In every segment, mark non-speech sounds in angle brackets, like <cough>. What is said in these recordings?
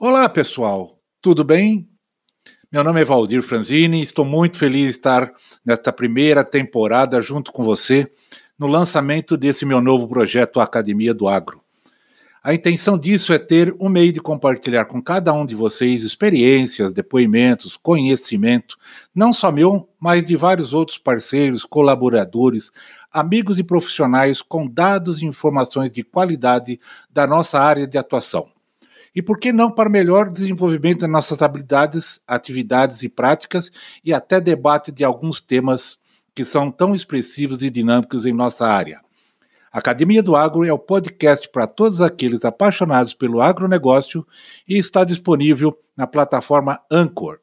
Olá, pessoal, tudo bem? Meu nome é Valdir Franzini e estou muito feliz de estar nesta primeira temporada junto com você no lançamento desse meu novo projeto Academia do Agro. A intenção disso é ter um meio de compartilhar com cada um de vocês experiências, depoimentos, conhecimento, não só meu, mas de vários outros parceiros, colaboradores, amigos e profissionais com dados e informações de qualidade da nossa área de atuação. E por que não para melhor desenvolvimento das nossas habilidades, atividades e práticas e até debate de alguns temas que são tão expressivos e dinâmicos em nossa área. Academia do Agro é o podcast para todos aqueles apaixonados pelo agronegócio e está disponível na plataforma Anchor.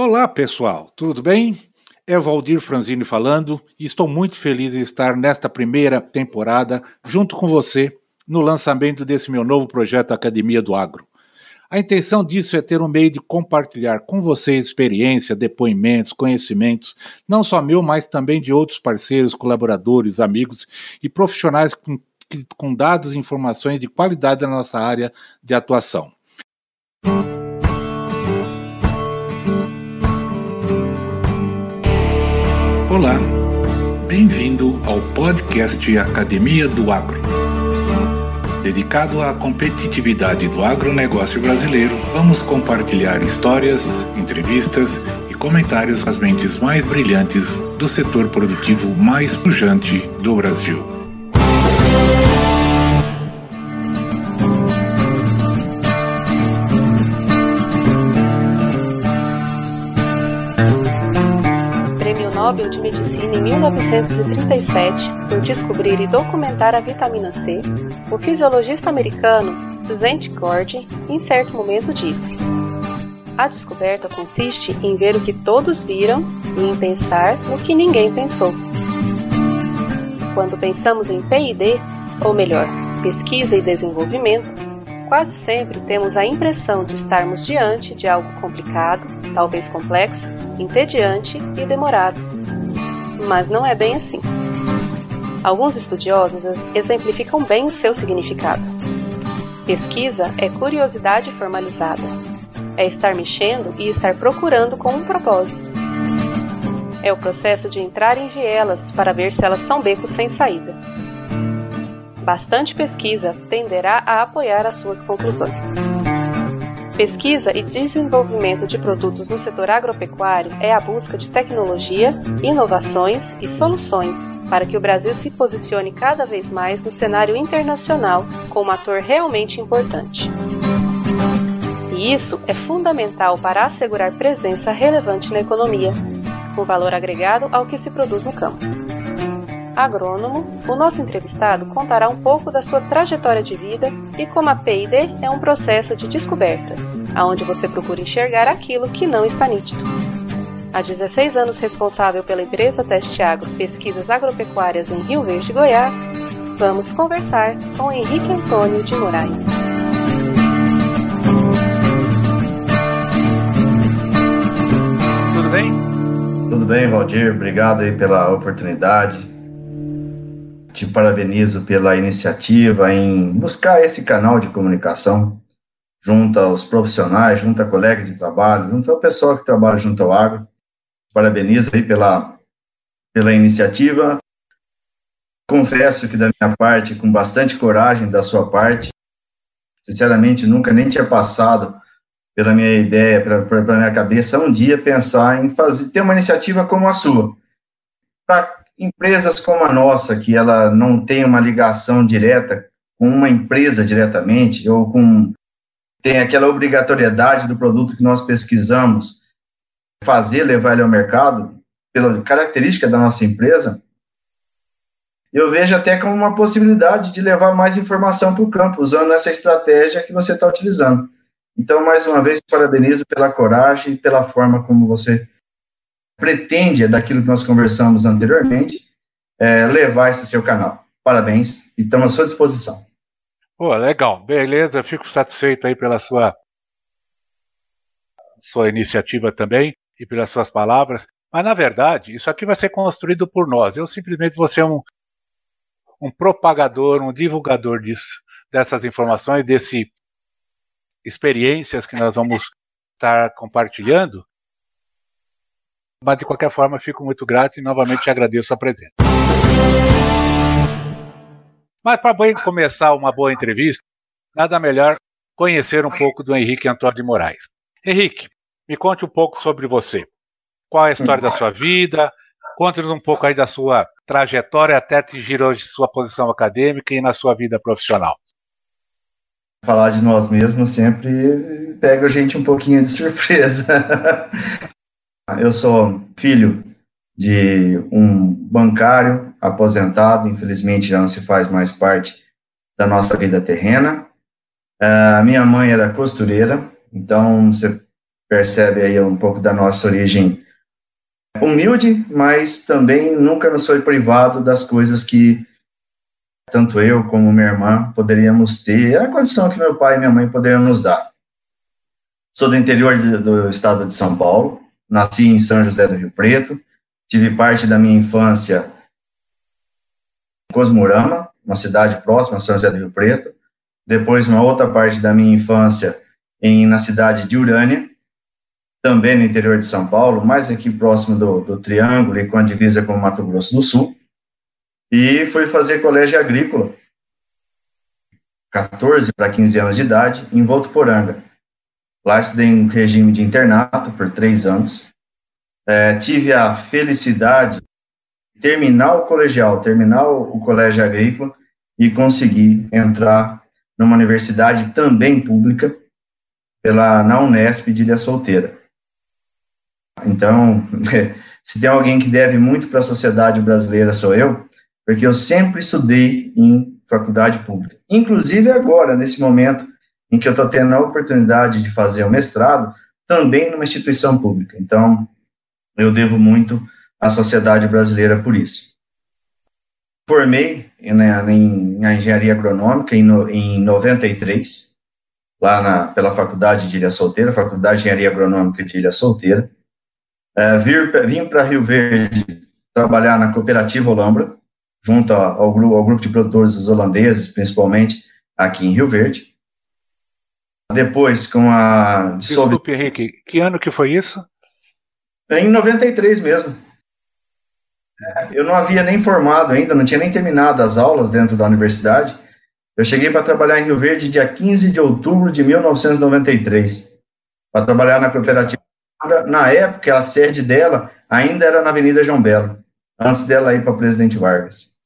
Olá, pessoal, tudo bem? É Valdir Franzini falando e estou muito feliz em estar nesta primeira temporada junto com você no lançamento desse meu novo projeto Academia do Agro. A intenção disso é ter um meio de compartilhar com vocês experiência, depoimentos, conhecimentos, não só meu, mas também de outros parceiros, colaboradores, amigos e profissionais com, com dados e informações de qualidade da nossa área de atuação. Olá, bem-vindo ao podcast Academia do Agro. Dedicado à competitividade do agronegócio brasileiro, vamos compartilhar histórias, entrevistas e comentários com as mentes mais brilhantes do setor produtivo mais pujante do Brasil. Nobel de Medicina em 1937 por descobrir e documentar a vitamina C, o fisiologista americano Cizent Gordon em certo momento disse: A descoberta consiste em ver o que todos viram e em pensar no que ninguém pensou. Quando pensamos em P&D, ou melhor, pesquisa e desenvolvimento, quase sempre temos a impressão de estarmos diante de algo complicado, talvez complexo, entediante e demorado mas não é bem assim. Alguns estudiosos exemplificam bem o seu significado. Pesquisa é curiosidade formalizada. É estar mexendo e estar procurando com um propósito. É o processo de entrar em vielas para ver se elas são becos sem saída. Bastante pesquisa tenderá a apoiar as suas conclusões. Pesquisa e desenvolvimento de produtos no setor agropecuário é a busca de tecnologia, inovações e soluções para que o Brasil se posicione cada vez mais no cenário internacional como ator realmente importante. E isso é fundamental para assegurar presença relevante na economia, com valor agregado ao que se produz no campo. Agrônomo, o nosso entrevistado contará um pouco da sua trajetória de vida e como a P&D é um processo de descoberta, aonde você procura enxergar aquilo que não está nítido. Há 16 anos responsável pela empresa Teste Agro Pesquisas Agropecuárias em Rio Verde, Goiás, vamos conversar com Henrique Antônio de Moraes. Tudo bem? Tudo bem, Valdir. Obrigado aí pela oportunidade. Te parabenizo pela iniciativa em buscar esse canal de comunicação junto aos profissionais, junto a colegas de trabalho, junto ao pessoal que trabalha junto ao agro. Parabenizo aí pela, pela iniciativa. Confesso que da minha parte, com bastante coragem da sua parte, sinceramente nunca nem tinha passado pela minha ideia, pela, pela minha cabeça, um dia pensar em fazer, ter uma iniciativa como a sua. Para empresas como a nossa, que ela não tem uma ligação direta com uma empresa diretamente, ou com tem aquela obrigatoriedade do produto que nós pesquisamos fazer, levar ele ao mercado, pela característica da nossa empresa, eu vejo até como uma possibilidade de levar mais informação para o campo, usando essa estratégia que você está utilizando. Então, mais uma vez, parabenizo pela coragem e pela forma como você pretende, é daquilo que nós conversamos anteriormente, é, levar esse seu canal. Parabéns e estamos à sua disposição. Pô, legal, beleza, fico satisfeito aí pela sua sua iniciativa também e pelas suas palavras. Mas na verdade, isso aqui vai ser construído por nós. Eu simplesmente vou ser um, um propagador, um divulgador disso, dessas informações, desse experiências que nós vamos estar compartilhando. Mas de qualquer forma, fico muito grato e novamente agradeço a presença. Mas para começar uma boa entrevista, nada melhor conhecer um pouco do Henrique Antônio de Moraes. Henrique, me conte um pouco sobre você. Qual é a história da sua vida? Conte-nos um pouco aí da sua trajetória até atingir hoje sua posição acadêmica e na sua vida profissional. Falar de nós mesmos sempre pega a gente um pouquinho de surpresa. Eu sou filho de um bancário aposentado, infelizmente já não se faz mais parte da nossa vida terrena. A minha mãe era costureira, então você percebe aí um pouco da nossa origem humilde, mas também nunca nos foi privado das coisas que tanto eu como minha irmã poderíamos ter, a condição que meu pai e minha mãe poderiam nos dar. Sou do interior de, do estado de São Paulo, nasci em São José do Rio Preto, tive parte da minha infância em Cosmorama, uma cidade próxima a São José do Rio Preto, depois uma outra parte da minha infância em, na cidade de Urânia, também no interior de São Paulo, mais aqui próximo do, do Triângulo e com a divisa com o Mato Grosso do Sul, e fui fazer colégio agrícola, 14 para 15 anos de idade, em Votuporanga. Lá estudei em regime de internato por três anos. É, tive a felicidade de terminar o colegial, terminar o colégio agrícola e conseguir entrar numa universidade também pública, pela, na Unesp de Ilha Solteira. Então, <laughs> se tem alguém que deve muito para a sociedade brasileira, sou eu, porque eu sempre estudei em faculdade pública. Inclusive agora, nesse momento em que eu estou tendo a oportunidade de fazer o mestrado, também numa instituição pública. Então, eu devo muito à sociedade brasileira por isso. Formei né, em, engenharia agronômica em, no, em 93, lá na, pela Faculdade de Ilha Solteira, Faculdade de Engenharia Agronômica de Ilha Solteira. É, vir, vim para Rio Verde trabalhar na cooperativa Olambra, junto ao, ao, grupo de produtores holandeses, principalmente aqui em Rio Verde. Depois, com a... Desculpe, Henrique, que ano que foi isso? Em 93 mesmo. É, eu não havia nem formado ainda, não tinha nem terminado as aulas dentro da universidade. Eu cheguei para trabalhar em Rio Verde dia 15 de outubro de 1993, para trabalhar na cooperativa na época, a sede dela ainda era na Avenida João Belo, antes dela ir para Presidente Vargas.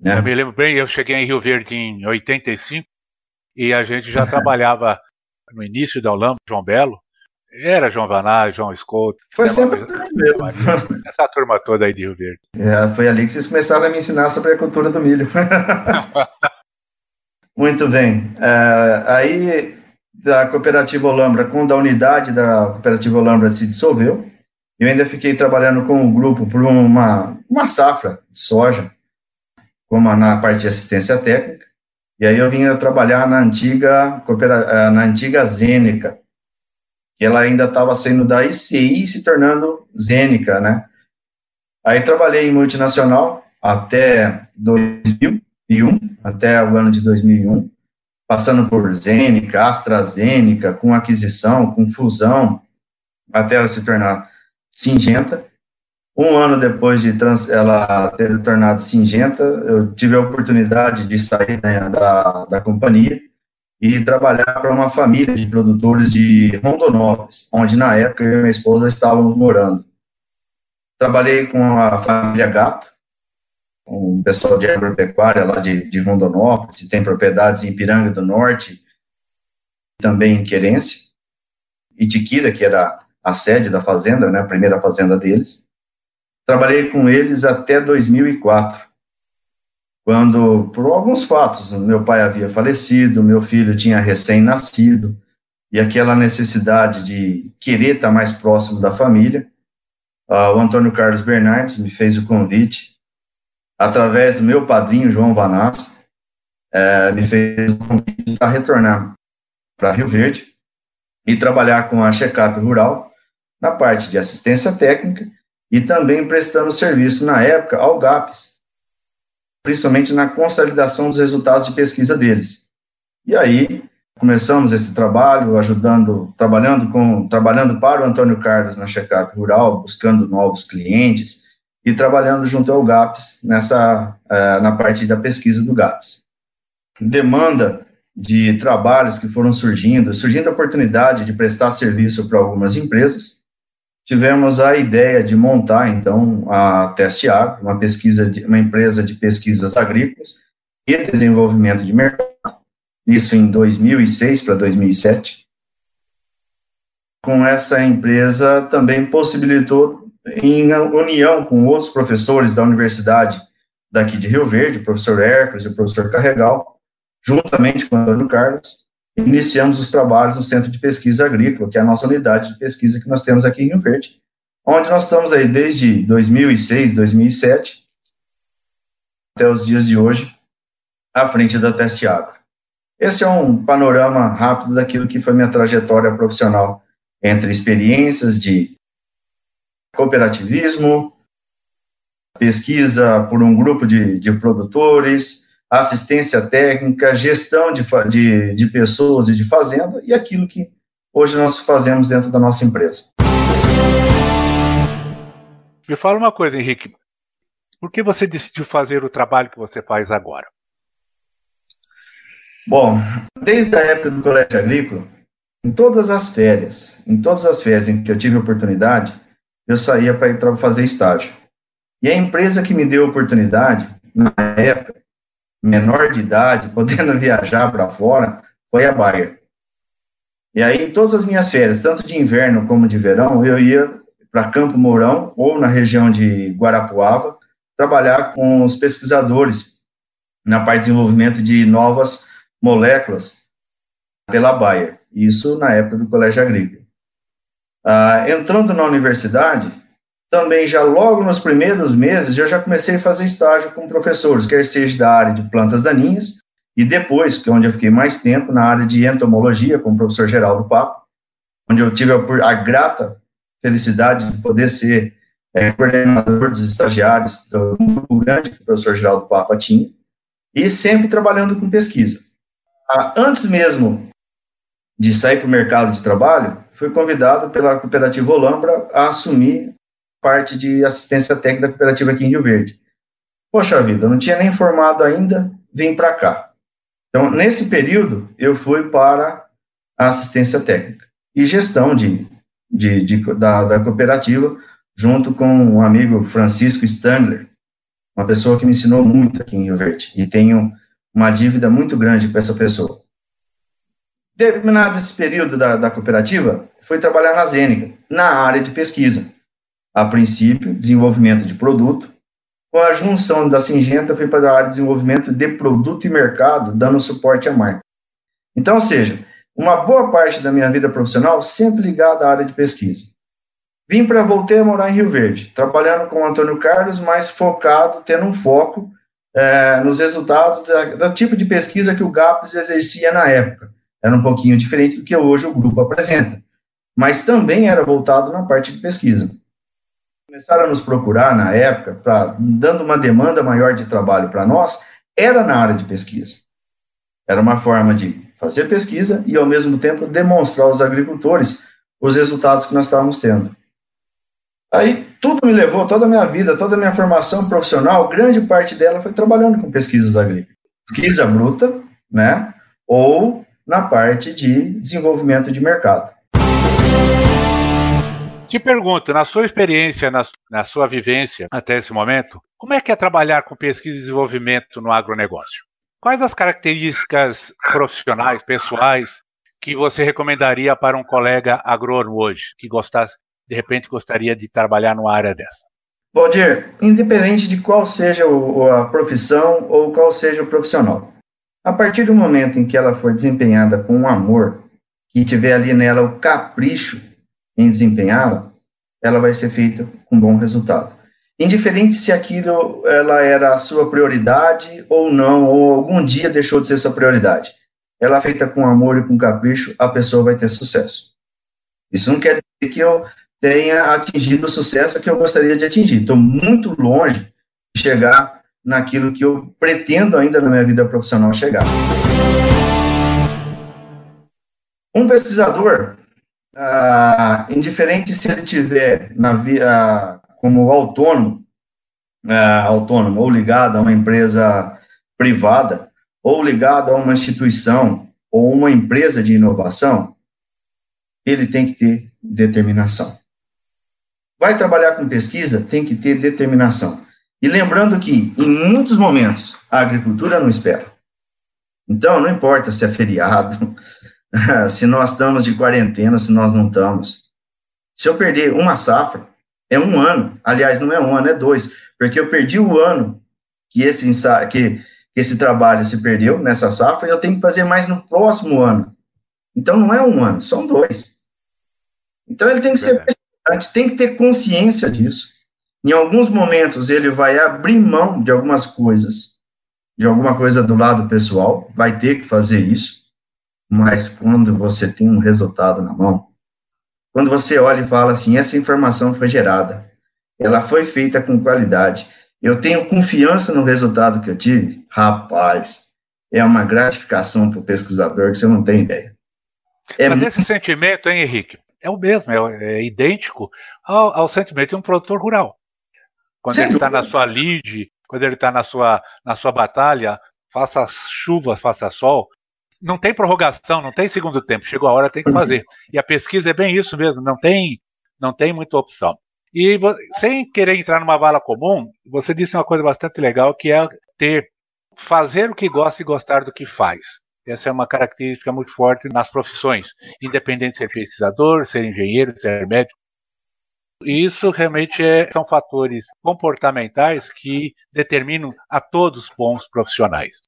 Né? Eu me lembro bem, eu cheguei em Rio Verde em 85 e a gente já trabalhava no início da Olamba, João Belo. Era João Vanay, João Scott. Foi sempre mesmo. <laughs> Essa turma toda aí de Rio Verde. É, foi ali que vocês começaram a me ensinar sobre a cultura do milho. <laughs> Muito bem. É, aí da cooperativa Olambra com da unidade da cooperativa Olambra se dissolveu. Eu ainda fiquei trabalhando com o grupo por uma, uma safra de soja, como na parte de assistência técnica. E aí eu vinha trabalhar na antiga, eh, na antiga Zênica, que ela ainda estava saindo da ICI se tornando Zênica, né? Aí trabalhei em multinacional até 2001, até o ano de 2001 passando por Zênica, AstraZeneca, com aquisição, com fusão, até ela se tornar Singenta. Um ano depois de trans, ela ter tornado Singenta, eu tive a oportunidade de sair né, da, da companhia e trabalhar para uma família de produtores de Rondonópolis, onde na época eu e minha esposa estávamos morando. Trabalhei com a família Gato, um pessoal de agropecuária lá de, de Rondonópolis, tem propriedades em Piranga do Norte, também em Querência, Itiquira, que era a sede da fazenda, né, a primeira fazenda deles. Trabalhei com eles até 2004, quando, por alguns fatos, meu pai havia falecido, meu filho tinha recém-nascido, e aquela necessidade de querer estar mais próximo da família, uh, o Antônio Carlos Bernardes me fez o convite, através do meu padrinho, João Vanassa, uh, me fez o convite para retornar para Rio Verde e trabalhar com a Checkup Rural na parte de assistência técnica e também prestando serviço, na época, ao GAPS, principalmente na consolidação dos resultados de pesquisa deles. E aí, começamos esse trabalho, ajudando, trabalhando com, trabalhando para o Antônio Carlos na Checkup Rural, buscando novos clientes e trabalhando junto ao GAPS nessa, uh, na parte da pesquisa do GAPS. Demanda de trabalhos que foram surgindo, surgindo a oportunidade de prestar serviço para algumas empresas, tivemos a ideia de montar, então, a Teste Agro, uma, pesquisa de, uma empresa de pesquisas agrícolas e desenvolvimento de mercado, isso em 2006 para 2007. Com essa empresa também possibilitou, em união com outros professores da universidade daqui de Rio Verde, o professor Hércules e o professor Carregal, juntamente com o Antônio Carlos, iniciamos os trabalhos no Centro de Pesquisa Agrícola, que é a nossa unidade de pesquisa que nós temos aqui em Rio Verde, onde nós estamos aí desde 2006, 2007, até os dias de hoje, à frente da Teste Agro. Esse é um panorama rápido daquilo que foi minha trajetória profissional, entre experiências de cooperativismo, pesquisa por um grupo de, de produtores, assistência técnica, gestão de, de, de pessoas e de fazenda, e aquilo que hoje nós fazemos dentro da nossa empresa. Me fala uma coisa, Henrique. Por que você decidiu fazer o trabalho que você faz agora? Bom, desde a época do colégio agrícola, em todas as férias, em todas as férias em que eu tive oportunidade, eu saía para ir fazer estágio. E a empresa que me deu a oportunidade, na época, menor de idade, <laughs> podendo viajar para fora, foi a Bayer. E aí, em todas as minhas férias, tanto de inverno como de verão, eu ia para Campo Mourão ou na região de Guarapuava, trabalhar com os pesquisadores na parte de desenvolvimento de novas moléculas pela Bayer. Isso na época do Colégio Agrícola. Ah, entrando na universidade, também já logo nos primeiros meses eu já comecei a fazer estágio com professores, quer seja da área de plantas daninhas e depois, que é onde eu fiquei mais tempo, na área de entomologia com o professor Geraldo Papo, onde eu tive a, a grata felicidade de poder ser é, coordenador dos estagiários do grupo grande que o professor Geraldo Papa tinha, e sempre trabalhando com pesquisa. Ah, antes mesmo de sair para o mercado de trabalho, fui convidado pela cooperativa Olambra a assumir parte de assistência técnica da cooperativa aqui em Rio Verde. Poxa vida, eu não tinha nem formado ainda, vim para cá. Então, nesse período, eu fui para a assistência técnica e gestão de, de, de da, da, cooperativa, junto com um amigo Francisco Stangler, uma pessoa que me ensinou muito aqui em Rio Verde, e tenho uma dívida muito grande com essa pessoa. Terminado esse período da, da cooperativa, fui trabalhar na Zênica, na área de pesquisa a princípio, desenvolvimento de produto. Com a junção da Singenta, fui para a área de desenvolvimento de produto e mercado, dando suporte à marca. Então, ou seja, uma boa parte da minha vida profissional sempre ligada à área de pesquisa. Vim para voltei a morar em Rio Verde, trabalhando com o Antônio Carlos, mas focado, tendo um foco é, nos resultados da, do tipo de pesquisa que o GAPS exercia na época. Era um pouquinho diferente do que hoje o grupo apresenta, mas também era voltado na parte de pesquisa começaram a nos procurar na época, pra, dando uma demanda maior de trabalho para nós, era na área de pesquisa. Era uma forma de fazer pesquisa e, ao mesmo tempo, demonstrar aos agricultores os resultados que nós estávamos tendo. Aí tudo me levou, toda a minha vida, toda a minha formação profissional, grande parte dela foi trabalhando com pesquisas agrícolas. Pesquisa bruta, né? Ou na parte de desenvolvimento de mercado. Te pergunto, na sua experiência, na, na, sua vivência até esse momento, como é que é trabalhar com pesquisa e desenvolvimento no agronegócio? Quais as características profissionais, pessoais, que você recomendaria para um colega agrônomo hoje, que gostasse, de repente gostaria de trabalhar numa área dessa? Valdir, independente de qual seja a profissão ou qual seja o profissional, a partir do momento em que ela for desempenhada com amor, que tiver ali nela o capricho em desempenhá-la, ela vai ser feita com bom resultado. Indiferente se aquilo ela era a sua prioridade ou não, ou algum dia deixou de ser sua prioridade. Ela feita com amor e com capricho, a pessoa vai ter sucesso. Isso não quer dizer que eu tenha atingido o sucesso que eu gostaria de atingir. Estou muito longe de chegar naquilo que eu pretendo ainda na minha vida profissional chegar. Um pesquisador, ah, indiferente se ele tiver na via como autônomo, ah, autônomo ou ligado a uma empresa privada, ou ligado a uma instituição ou uma empresa de inovação, ele tem que ter determinação. Vai trabalhar com pesquisa, tem que ter determinação. E lembrando que, em muitos momentos, a agricultura não espera. Então, não importa se é feriado, <laughs> se nós estamos de quarentena, se nós não estamos. Se eu perder uma safra, é um ano. Aliás, não é um ano, é dois. Porque eu perdi o ano que esse, que, esse trabalho se perdeu nessa safra e eu tenho que fazer mais no próximo ano. Então, não é um ano, são dois. Então, ele tem que ser tem que ter consciência disso. Em alguns momentos ele vai abrir mão de algumas coisas, de alguma coisa do lado pessoal, vai ter que fazer isso, mas quando você tem um resultado na mão, quando você olha e fala assim, essa informação foi gerada, ela foi feita com qualidade, eu tenho confiança no resultado que eu tive, rapaz, é uma gratificação para o pesquisador que você não tem ideia. É Mas esse sentimento, hein, Henrique, é o mesmo, é, é idêntico ao, ao, sentimento de um produtor rural. Quando Sem ele está na sua lead, quando ele está na sua, na sua batalha, faça chuva, faça sol, não tem prorrogação, não tem segundo tempo. Chegou a hora, tem que uhum. fazer. E a pesquisa é bem isso mesmo, não tem, não tem muita opção. E sem querer entrar numa vala comum, você disse uma coisa bastante legal que é ter fazer o que gosta e gostar do que faz. Essa é uma característica muito forte nas profissões, independente de ser pesquisador, ser engenheiro, ser médico, isso realmente é, são fatores comportamentais que determinam a todos bons profissionais.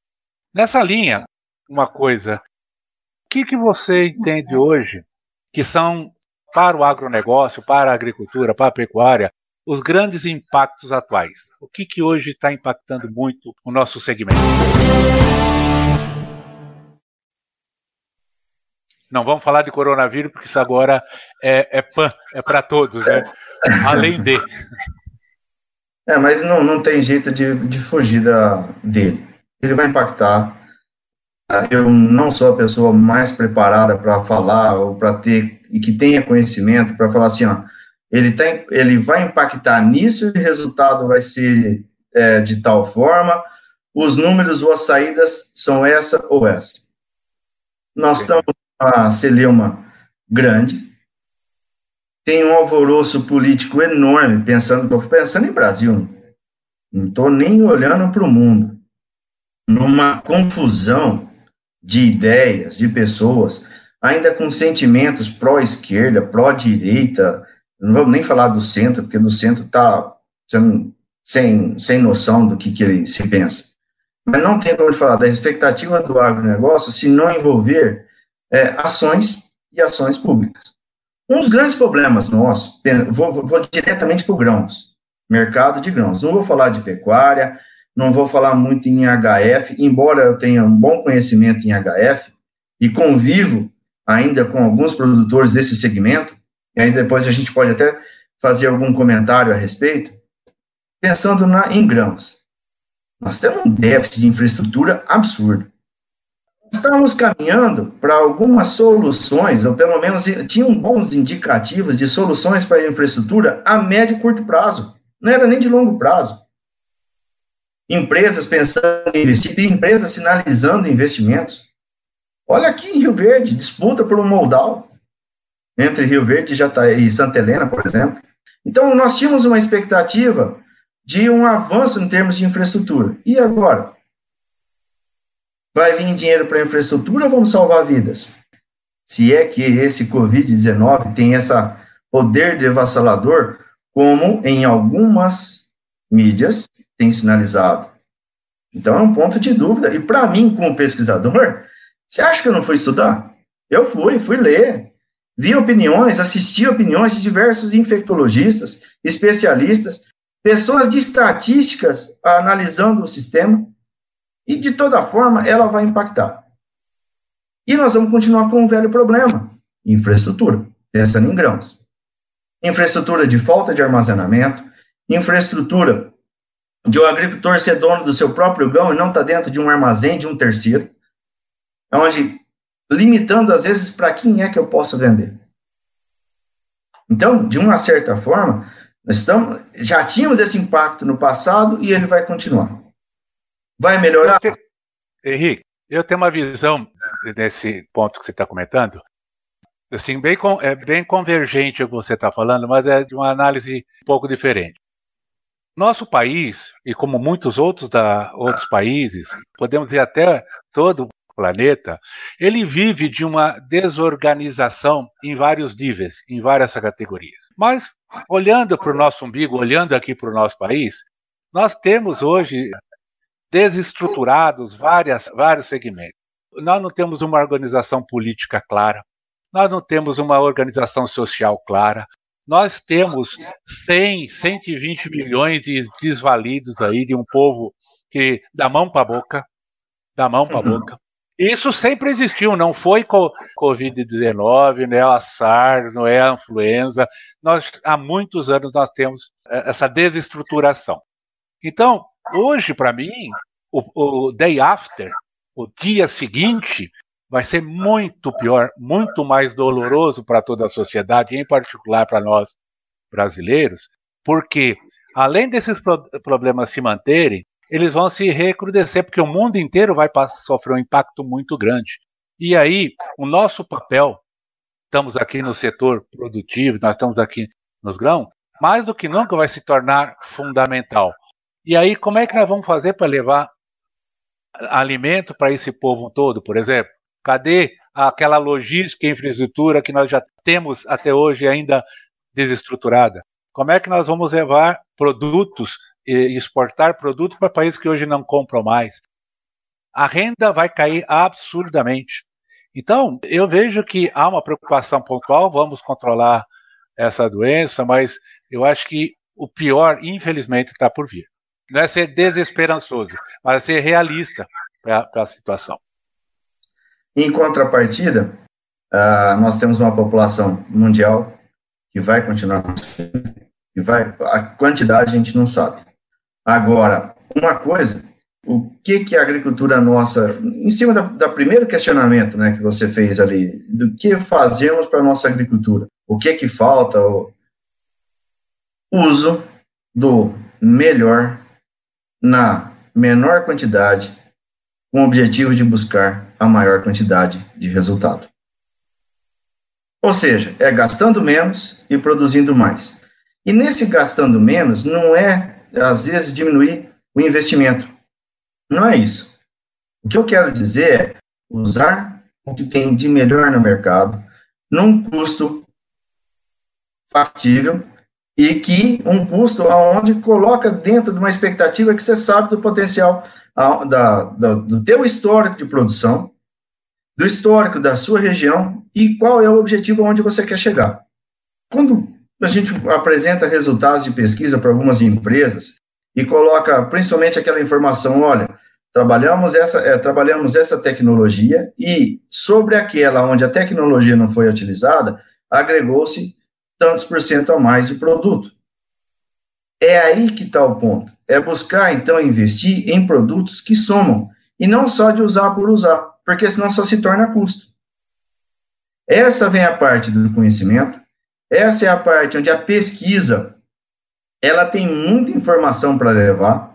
Nessa linha, uma coisa, o que, que você entende hoje que são para o agronegócio, para a agricultura, para a pecuária, os grandes impactos atuais? O que, que hoje está impactando muito o nosso segmento? Não vamos falar de coronavírus, porque isso agora é, é pan, é para todos, né? Além de. É, mas não, não tem jeito de, de fugir da, dele. Ele vai impactar. Eu não sou a pessoa mais preparada para falar ou para ter e que tenha conhecimento para falar assim, ó, ele, tem, ele vai impactar nisso e o resultado vai ser é, de tal forma, os números ou as saídas são essa ou essa. Nós estamos a celeuma grande, tem um alvoroço político enorme, pensando, estou pensando em Brasil, não estou nem olhando para o mundo, numa confusão de ideias, de pessoas, ainda com sentimentos pró-esquerda, pró-direita, não vamos nem falar do centro, porque do centro está sem, sem noção do que, que ele se pensa. Mas não tem como falar da expectativa do agronegócio se não envolver é, ações e ações públicas. Um dos grandes problemas nossos, vou, vou diretamente para o grãos, mercado de grãos. Não vou falar de pecuária, não vou falar muito em HF, embora eu tenha um bom conhecimento em HF e convivo ainda com alguns produtores desse segmento, e aí depois a gente pode até fazer algum comentário a respeito, pensando na, em grãos. Nós temos um déficit de infraestrutura absurdo estávamos caminhando para algumas soluções, ou pelo menos tinham bons indicativos de soluções para a infraestrutura a médio e curto prazo. Não era nem de longo prazo. Empresas pensando em investir, empresas sinalizando investimentos. Olha aqui em Rio Verde, disputa por um moldal entre Rio Verde e Santa Helena, por exemplo. Então, nós tínhamos uma expectativa de um avanço em termos de infraestrutura. E agora? Vai vir dinheiro para infraestrutura ou vamos salvar vidas? se é que esse Covid-19 tem esse poder devassalador, como em algumas mídias tem sinalizado. Então é um ponto de dúvida. E para mim, como pesquisador, <laughs> você acha que eu não fui estudar? Eu fui, fui ler. Vi opiniões, assisti opiniões de diversos infectologistas, especialistas, pessoas de estatísticas analisando o sistema. E de toda forma, ela vai impactar. E nós vamos continuar com um velho problema: infraestrutura, pensando em grãos. Infraestrutura de falta de armazenamento, infraestrutura de o um agricultor ser dono do seu próprio grão e não tá dentro de um armazém de um terceiro, onde limitando às vezes para quem é que eu posso vender. Então, de uma certa forma, nós estamos, já tínhamos esse impacto no passado e ele vai continuar. Vai melhorar? Henrique, eu tenho uma visão nesse ponto que você está comentando, assim, bem, é bem convergente o que você está falando, mas é de uma análise um pouco diferente. Nosso país, e como muitos outros, da, outros países, podemos dizer até todo o planeta, ele vive de uma desorganização em vários níveis, em várias categorias. Mas, olhando para o nosso umbigo, olhando aqui para o nosso país, nós temos hoje desestruturados várias, vários segmentos. Nós não temos uma organização política clara, nós não temos uma organização social clara, nós temos 100, 120 milhões de desvalidos aí de um povo que da mão para a boca, da mão para a boca. Isso sempre existiu, não foi Covid-19, não é a SARS, não é a influenza. Nós, há muitos anos nós temos eh, essa desestruturação. Então, hoje, para mim, o, o day after, o dia seguinte, vai ser muito pior, muito mais doloroso para toda a sociedade, em particular para nós brasileiros, porque além desses pro problemas se manterem, eles vão se recrudescer, porque o mundo inteiro vai sofrer um impacto muito grande. E aí, o nosso papel, estamos aqui no setor produtivo, nós estamos aqui nos grãos, mais do que nunca vai se tornar fundamental. E aí, como é que nós vamos fazer para levar alimento para esse povo todo, por exemplo? Cadê aquela logística e infraestrutura que nós já temos até hoje ainda desestruturada? Como é que nós vamos levar produtos e exportar produtos para países que hoje não compram mais? A renda vai cair absurdamente. Então, eu vejo que há uma preocupação pontual, vamos controlar essa doença, mas eu acho que o pior, infelizmente, está por vir. Não é ser desesperançoso, mas é ser realista para a situação. Em contrapartida, uh, nós temos uma população mundial que vai continuar que vai a quantidade a gente não sabe. Agora, uma coisa, o que que a agricultura nossa, em cima da, da primeiro questionamento, né, que você fez ali, do que fazemos para nossa agricultura? O que que falta? O uso do melhor na menor quantidade, com o objetivo de buscar a maior quantidade de resultado. Ou seja, é gastando menos e produzindo mais. E nesse gastando menos, não é, às vezes, diminuir o investimento. Não é isso. O que eu quero dizer é usar o que tem de melhor no mercado, num custo factível e que um custo aonde coloca dentro de uma expectativa que você sabe do potencial a, da, da, do teu histórico de produção, do histórico da sua região e qual é o objetivo onde você quer chegar. Quando a gente apresenta resultados de pesquisa para algumas empresas e coloca principalmente aquela informação, olha, trabalhamos essa, é, trabalhamos essa tecnologia e sobre aquela onde a tecnologia não foi utilizada, agregou-se tantos por cento a mais de produto. É aí que está o ponto. É buscar, então, investir em produtos que somam, e não só de usar por usar, porque senão só se torna custo. Essa vem a parte do conhecimento, essa é a parte onde a pesquisa ela tem muita informação para levar.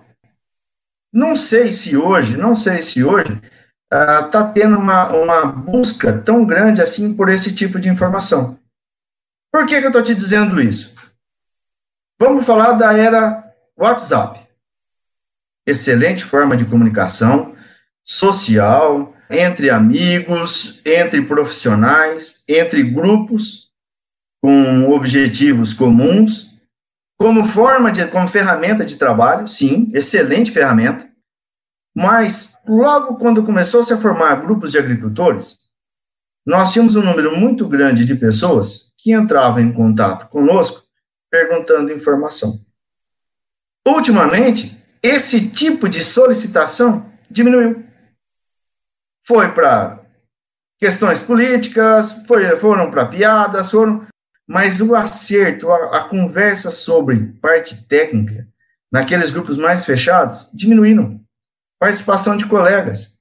Não sei se hoje, não sei se hoje está uh, tendo uma, uma busca tão grande assim por esse tipo de informação. Por que, que eu estou te dizendo isso? Vamos falar da era WhatsApp. Excelente forma de comunicação social, entre amigos, entre profissionais, entre grupos com objetivos comuns, como forma de, como ferramenta de trabalho, sim, excelente ferramenta. Mas logo quando começou -se a formar grupos de agricultores, nós tínhamos um número muito grande de pessoas que entravam em contato conosco perguntando informação. Ultimamente, esse tipo de solicitação diminuiu. Foi para questões políticas, foi, foram para piadas, foram, mas o acerto, a, a, conversa sobre parte técnica, naqueles grupos mais fechados, diminuíram. Participação de colegas.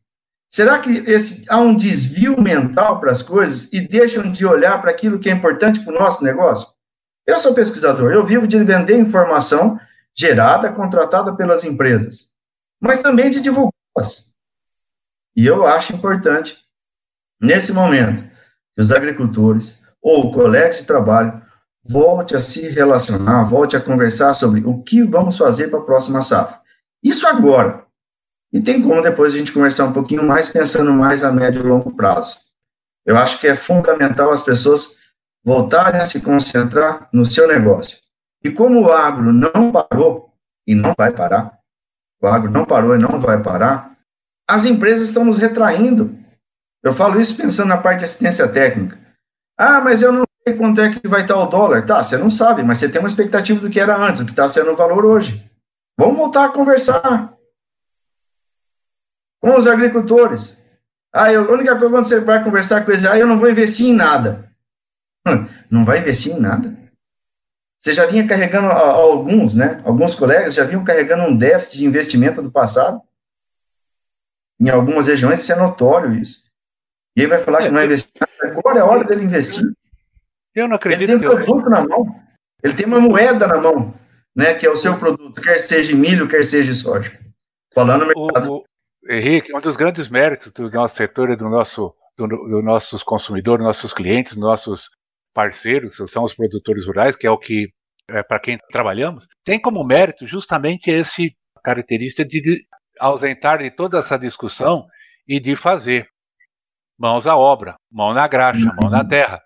Será que esse, há um desvio mental para as coisas e deixam de olhar para aquilo que é importante para o nosso negócio? Eu sou pesquisador, eu vivo de vender informação gerada, contratada pelas empresas, mas também de divulgá-las. E eu acho importante, nesse momento, que os agricultores ou colegas de trabalho volte a se relacionar, volte a conversar sobre o que vamos fazer para a próxima safra. Isso agora. E tem como depois a gente conversar um pouquinho mais, pensando mais a médio e longo prazo. Eu acho que é fundamental as pessoas voltarem a se concentrar no seu negócio. E como o agro não parou, e não vai parar, o agro não parou e não vai parar, as empresas estão nos retraindo. Eu falo isso pensando na parte de assistência técnica. Ah, mas eu não sei quanto é que vai estar o dólar. Tá, você não sabe, mas você tem uma expectativa do que era antes, do que está sendo o valor hoje. Vamos voltar a conversar com os agricultores. Ah, eu, a única coisa quando você vai conversar com eles, ah, eu não vou investir em nada. Não vai investir em nada? Você já vinha carregando, alguns, né? Alguns colegas já vinham carregando um déficit de investimento do passado. Em algumas regiões isso é notório isso. E aí vai falar que não vai investir. Agora é a hora dele investir. Eu não acredito. Ele tem um produto eu... na mão. Ele tem uma moeda na mão, né? Que é o seu produto, quer seja milho, quer seja soja. Falando no mercado. O, Henrique, um dos grandes méritos do nosso setor e do nosso, do, do nossos consumidores, nossos clientes, nossos parceiros, são os produtores rurais, que é o que é, para quem trabalhamos, tem como mérito justamente esse característica de ausentar de toda essa discussão e de fazer mãos à obra, mão na graxa, uhum. mão na terra.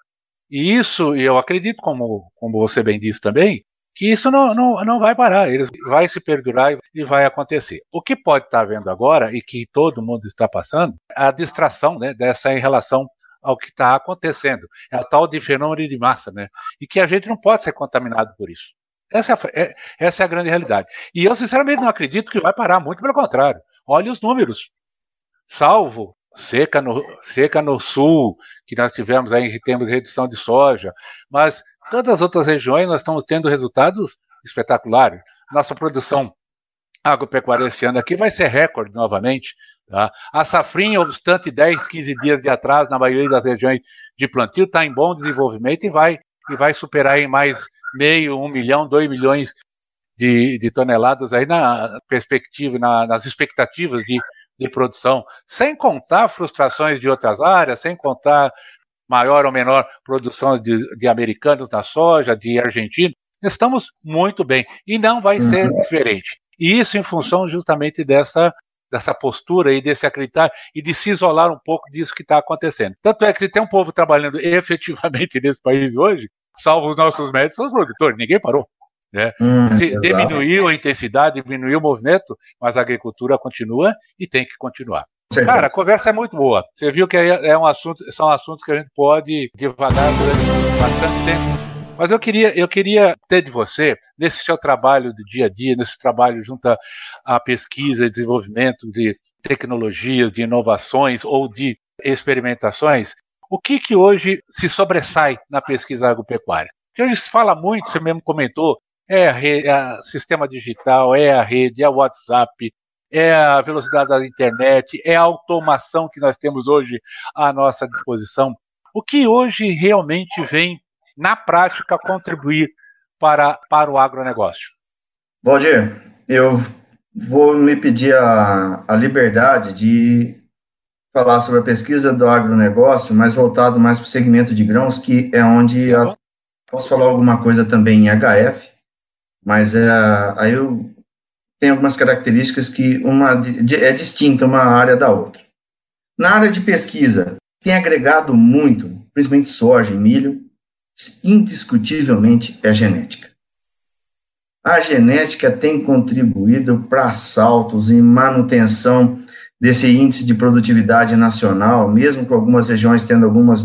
E isso, e eu acredito, como, como você bem disse também, que isso não, não, não vai parar, ele vai se perdurar e vai acontecer. O que pode estar vendo agora, e que todo mundo está passando, é a distração né, dessa em relação ao que está acontecendo. É o tal de fenômeno de massa, né? E que a gente não pode ser contaminado por isso. Essa é, é, essa é a grande realidade. E eu, sinceramente, não acredito que vai parar, muito pelo contrário. Olhe os números. Salvo seca no, seca no sul, que nós tivemos aí em termos de redução de soja, mas todas as outras regiões nós estamos tendo resultados espetaculares. Nossa produção agropecuária esse ano aqui vai ser recorde novamente. Tá? A safrinha, obstante 10, 15 dias de atraso na maioria das regiões de plantio, está em bom desenvolvimento e vai, e vai superar em mais meio, um milhão, dois milhões de, de toneladas aí na perspectiva, na, nas expectativas de, de produção, sem contar frustrações de outras áreas, sem contar maior ou menor produção de, de americanos na soja, de argentinos, estamos muito bem e não vai ser uhum. diferente. E isso em função justamente dessa dessa postura e desse acreditar e de se isolar um pouco disso que está acontecendo. Tanto é que se tem um povo trabalhando <laughs> efetivamente nesse país hoje, salvo os nossos médicos, são os produtores, ninguém parou. Né? Hum, se diminuiu a intensidade, diminuiu o movimento, mas a agricultura continua e tem que continuar. Cara, a conversa é muito boa. Você viu que é, é um assunto, são assuntos que a gente pode devagar durante bastante tempo. Mas eu queria, eu queria ter de você, nesse seu trabalho do dia a dia, nesse trabalho junto à pesquisa e desenvolvimento de tecnologias, de inovações ou de experimentações, o que, que hoje se sobressai na pesquisa agropecuária? Que hoje se fala muito, você mesmo comentou, é a, rede, é sistema digital, é a rede, é o WhatsApp, é a velocidade da internet, é a automação que nós temos hoje à nossa disposição. O que hoje realmente vem na prática, contribuir para, para o agronegócio? Valdir, eu vou me pedir a, a liberdade de falar sobre a pesquisa do agronegócio, mas voltado mais para o segmento de grãos, que é onde a, posso falar alguma coisa também em HF, mas é, aí eu tenho algumas características que uma é distinta uma área da outra. Na área de pesquisa, tem agregado muito, principalmente soja e milho, indiscutivelmente é a genética. A genética tem contribuído para saltos em manutenção desse índice de produtividade nacional, mesmo com algumas regiões tendo algumas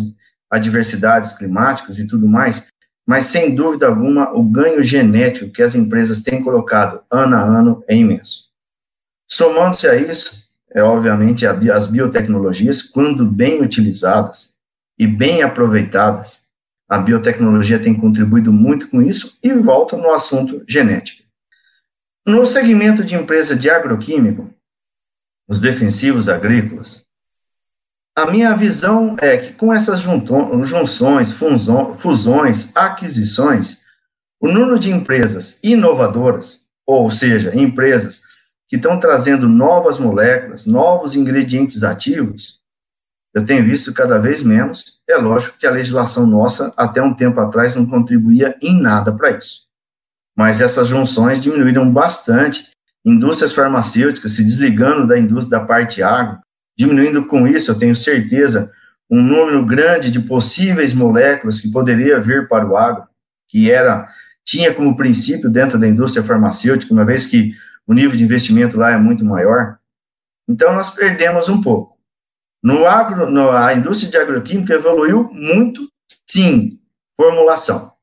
adversidades climáticas e tudo mais, mas sem dúvida alguma o ganho genético que as empresas têm colocado ano a ano é imenso. Somando-se a isso, é obviamente as biotecnologias, quando bem utilizadas e bem aproveitadas, a biotecnologia tem contribuído muito com isso e volta no assunto genética. No segmento de empresa de agroquímico, os defensivos agrícolas, a minha visão é que com essas junções, fusões, aquisições, o número de empresas inovadoras, ou seja, empresas que estão trazendo novas moléculas, novos ingredientes ativos, eu tenho visto cada vez menos. É lógico que a legislação nossa, até um tempo atrás, não contribuía em nada para isso. Mas essas junções diminuíram bastante. Indústrias farmacêuticas se desligando da indústria da parte agro, diminuindo com isso, eu tenho certeza, um número grande de possíveis moléculas que poderia vir para o agro, que era tinha como princípio dentro da indústria farmacêutica, uma vez que o nível de investimento lá é muito maior. Então nós perdemos um pouco. No agro, no, a indústria de agroquímica evoluiu muito, sim, formulação.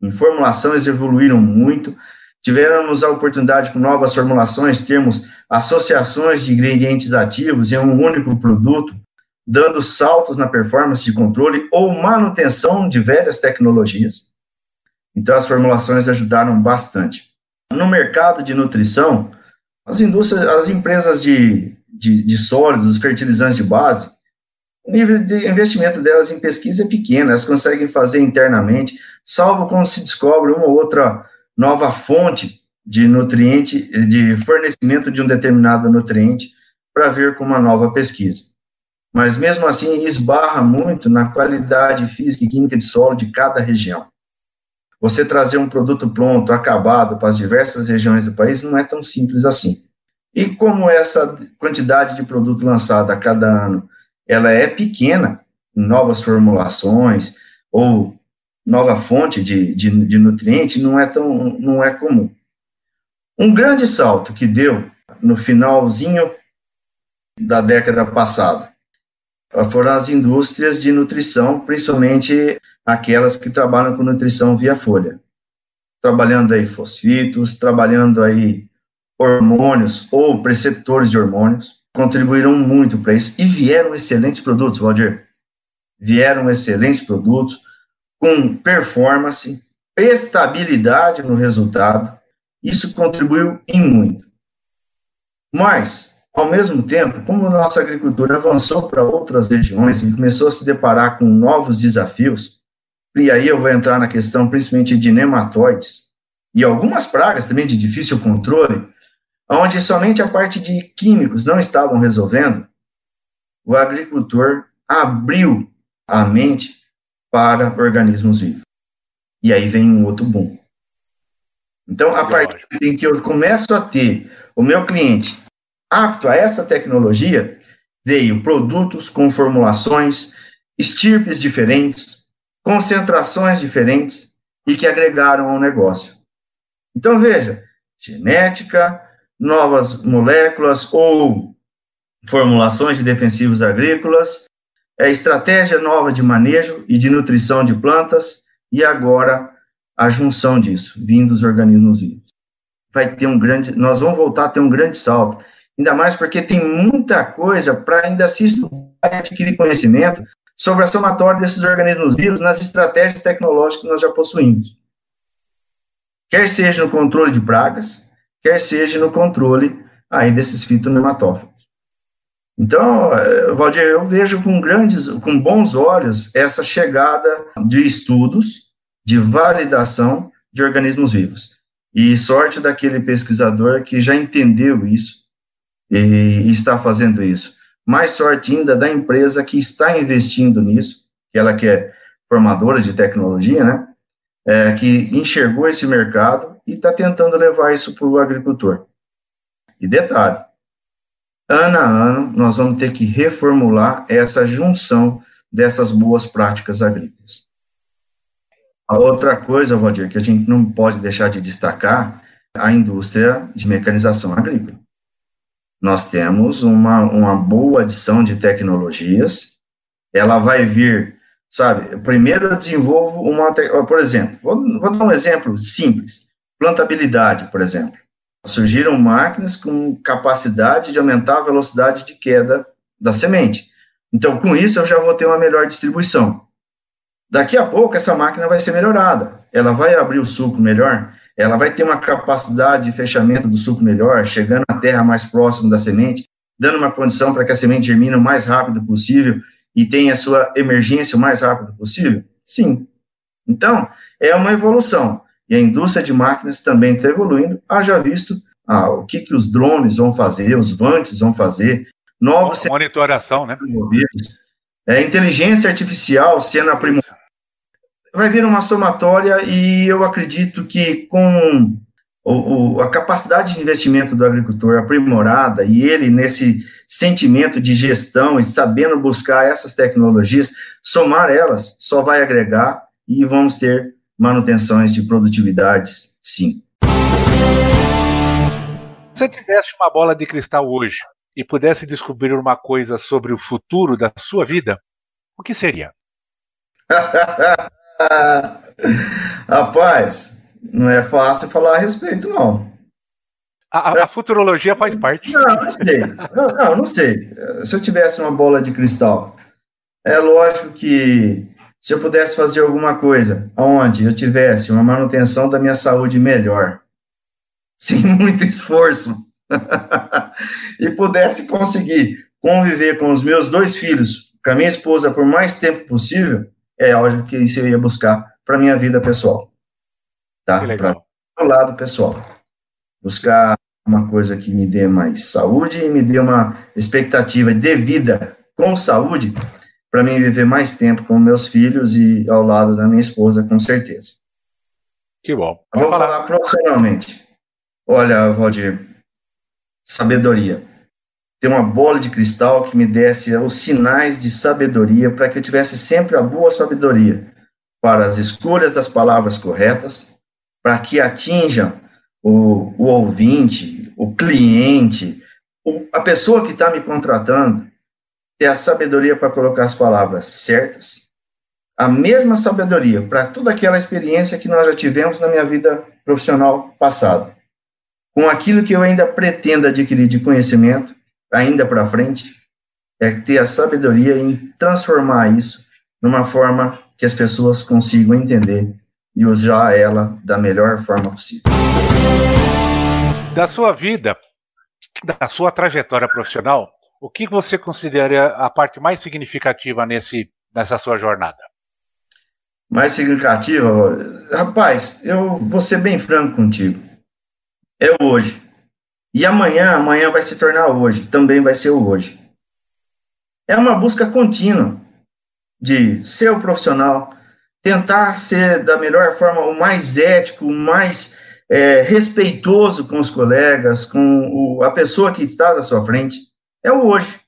Em formulação eles evoluíram muito, tivemos a oportunidade com novas formulações, termos associações de ingredientes ativos em um único produto, dando saltos na performance de controle ou manutenção de velhas tecnologias. Então as formulações ajudaram bastante. No mercado de nutrição, as indústrias, as empresas de de, de sólidos, fertilizantes de base, o nível de investimento delas em pesquisa é pequeno, elas conseguem fazer internamente, salvo quando se descobre uma ou outra nova fonte de nutriente, de fornecimento de um determinado nutriente, para ver com uma nova pesquisa. Mas mesmo assim, esbarra muito na qualidade física e química de solo de cada região. Você trazer um produto pronto, acabado, para as diversas regiões do país não é tão simples assim. E como essa quantidade de produto lançado a cada ano, ela é pequena, novas formulações ou nova fonte de, de, de nutriente, não é tão, não é comum. Um grande salto que deu no finalzinho da década passada foram as indústrias de nutrição, principalmente aquelas que trabalham com nutrição via folha, trabalhando aí fosfitos, trabalhando aí hormônios ou preceptores de hormônios contribuíram muito para isso e vieram excelentes produtos, Valdir. Vieram excelentes produtos com performance, estabilidade no resultado. Isso contribuiu em muito. Mas, ao mesmo tempo, como nossa agricultura avançou para outras regiões e começou a se deparar com novos desafios, e aí eu vou entrar na questão principalmente de nematóides e algumas pragas também de difícil controle, onde somente a parte de químicos não estavam resolvendo, o agricultor abriu a mente para organismos vivos. E aí vem um outro boom. Então, a partir em que eu começo a ter o meu cliente apto a essa tecnologia, veio produtos com formulações, estirpes diferentes, concentrações diferentes e que agregaram ao negócio. Então, veja, genética, novas moléculas ou formulações de defensivos agrícolas, é estratégia nova de manejo e de nutrição de plantas e agora a junção disso, vindo dos organismos vivos. Vai ter um grande, nós vamos voltar a ter um grande salto, ainda mais porque tem muita coisa para ainda se estudar e adquirir conhecimento sobre a somatória desses organismos vivos nas estratégias tecnológicas que nós já possuímos. Quer seja no controle de pragas, quer seja no controle aí desses fitonematófagos. Então, eh, Valdir, eu vejo com grandes, com bons olhos essa chegada de estudos de validação de organismos vivos. E sorte daquele pesquisador que já entendeu isso e está fazendo isso. Mais sorte ainda da empresa que está investindo nisso, ela que é formadora de tecnologia, né? É, que enxergou esse mercado e está tentando levar isso para o agricultor. E detalhe, ano a ano, nós vamos ter que reformular essa junção dessas boas práticas agrícolas. A outra coisa, Valdir, que a gente não pode deixar de destacar, a indústria de mecanização agrícola. Nós temos uma, uma boa adição de tecnologias, ela vai vir, sabe, primeiro eu desenvolvo uma, por exemplo, vou, vou dar um exemplo simples, plantabilidade, por exemplo. Surgiram máquinas com capacidade de aumentar a velocidade de queda da semente. Então, com isso, eu já vou ter uma melhor distribuição. Daqui a pouco, essa máquina vai ser melhorada. Ela vai abrir o suco melhor, ela vai ter uma capacidade de fechamento do suco melhor, chegando à terra mais próximo da semente, dando uma condição para que a semente germine o mais rápido possível e tenha a sua emergência o mais rápido possível? Sim. Então, é uma evolução. E a indústria de máquinas também está evoluindo. Haja visto ah, o que, que os drones vão fazer, os vantes vão fazer, novos... Monitoração, né? É, inteligência artificial sendo aprimorada vai vir uma somatória e eu acredito que com o, o, a capacidade de investimento do agricultor aprimorada e ele nesse sentimento de gestão e sabendo buscar essas tecnologias, somar elas só vai agregar e vamos ter manutenções de produtividades, sim. Se você tivesse uma bola de cristal hoje e pudesse descobrir uma coisa sobre o futuro da sua vida, o que seria? <laughs> Rapaz, não é fácil falar a respeito, não. A, a futurologia faz parte. Não, não sei. Não, não, não sei. Se eu tivesse uma bola de cristal, é lógico que se eu pudesse fazer alguma coisa onde eu tivesse uma manutenção da minha saúde melhor, <laughs> sem muito esforço, <laughs> e pudesse conseguir conviver com os meus dois filhos, com a minha esposa por mais tempo possível, é óbvio que isso eu ia buscar para minha vida pessoal. Tá? Para o lado pessoal. Buscar uma coisa que me dê mais saúde e me dê uma expectativa de vida com saúde para mim viver mais tempo com meus filhos e ao lado da minha esposa, com certeza. Que bom. Vou falar. falar profissionalmente. Olha, Valdir, sabedoria ter uma bola de cristal que me desse os sinais de sabedoria para que eu tivesse sempre a boa sabedoria para as escolhas das palavras corretas, para que atinjam o, o ouvinte, o cliente, o, a pessoa que está me contratando, ter a sabedoria para colocar as palavras certas, a mesma sabedoria para toda aquela experiência que nós já tivemos na minha vida profissional passada, com aquilo que eu ainda pretendo adquirir de conhecimento, ainda para frente, é ter a sabedoria em transformar isso numa forma que as pessoas consigam entender e usar ela da melhor forma possível. Da sua vida, da sua trajetória profissional, o que você considera a parte mais significativa nesse, nessa sua jornada? Mais significativa? Rapaz, eu vou ser bem franco contigo. É hoje. E amanhã, amanhã vai se tornar hoje, também vai ser o hoje. É uma busca contínua de ser o profissional, tentar ser da melhor forma o mais ético, o mais é, respeitoso com os colegas, com o, a pessoa que está na sua frente. É o hoje.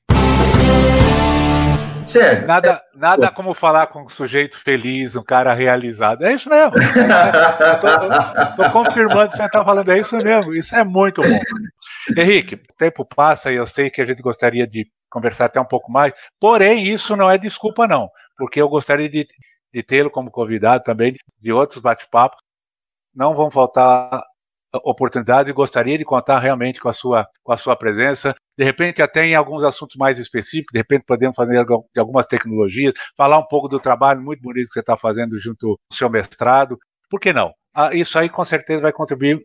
Sério. Nada, é... nada como falar com um sujeito feliz, um cara realizado. É isso mesmo. Estou confirmando que você está falando, é isso mesmo. Isso é muito bom. Henrique, o tempo passa e eu sei que a gente gostaria de conversar até um pouco mais, porém, isso não é desculpa, não, porque eu gostaria de, de tê-lo como convidado também de outros bate-papos. Não vão faltar oportunidades e gostaria de contar realmente com a sua, com a sua presença. De repente, até em alguns assuntos mais específicos, de repente podemos fazer de algumas tecnologias, falar um pouco do trabalho muito bonito que você está fazendo junto ao seu mestrado. Por que não? Ah, isso aí com certeza vai contribuir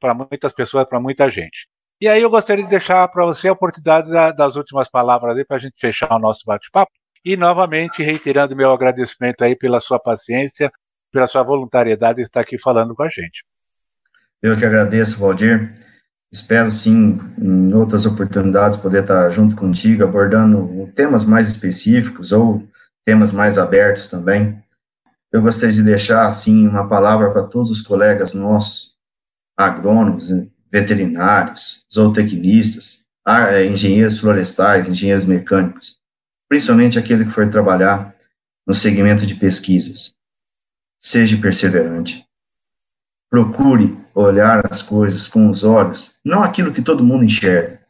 para muitas pessoas, para muita gente. E aí eu gostaria de deixar para você a oportunidade da, das últimas palavras aí para a gente fechar o nosso bate-papo. E novamente reiterando meu agradecimento aí pela sua paciência, pela sua voluntariedade de estar aqui falando com a gente. Eu que agradeço, Valdir. Espero sim, em outras oportunidades, poder estar junto contigo, abordando temas mais específicos ou temas mais abertos também. Eu gostaria de deixar, assim, uma palavra para todos os colegas nossos, agrônomos, veterinários, zootecnistas, é, engenheiros florestais, engenheiros mecânicos, principalmente aquele que for trabalhar no segmento de pesquisas. Seja perseverante. Procure olhar as coisas com os olhos, não aquilo que todo mundo enxerga.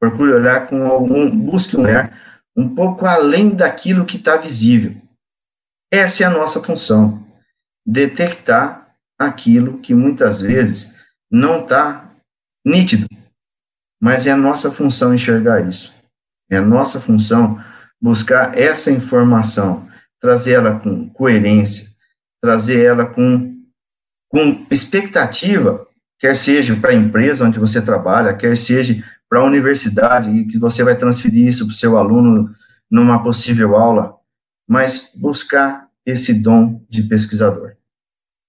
Procure olhar com algum, busque um olhar um pouco além daquilo que está visível. Essa é a nossa função, detectar aquilo que muitas vezes não está nítido, mas é a nossa função enxergar isso. É a nossa função buscar essa informação, trazer ela com coerência, trazer ela com, com expectativa, quer seja para a empresa onde você trabalha, quer seja para a universidade, e que você vai transferir isso para o seu aluno numa possível aula, mas buscar esse dom de pesquisador.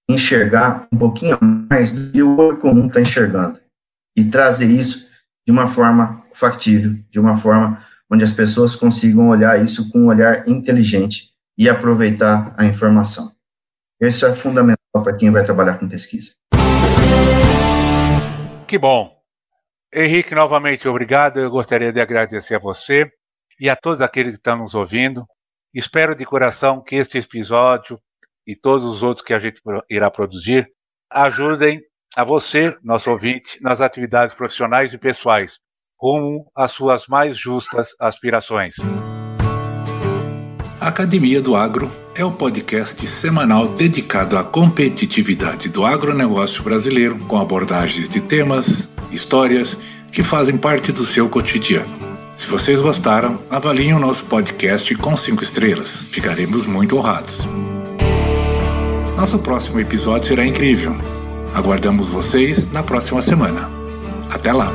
Enxergar um pouquinho mais do que o olho comum está enxergando e trazer isso de uma forma factível, de uma forma onde as pessoas consigam olhar isso com um olhar inteligente e aproveitar a informação. Isso é fundamental para quem vai trabalhar com pesquisa. Que bom. Henrique, novamente, obrigado. Eu gostaria de agradecer a você e a todos aqueles que estão nos ouvindo. Espero de coração que este episódio e todos os outros que a gente irá produzir ajudem a você, nosso ouvinte, nas atividades profissionais e pessoais, rumo às suas mais justas aspirações. A Academia do Agro é o podcast semanal dedicado à competitividade do agronegócio brasileiro, com abordagens de temas, histórias que fazem parte do seu cotidiano. Se vocês gostaram, avaliem o nosso podcast com cinco estrelas. Ficaremos muito honrados. Nosso próximo episódio será incrível. Aguardamos vocês na próxima semana. Até lá!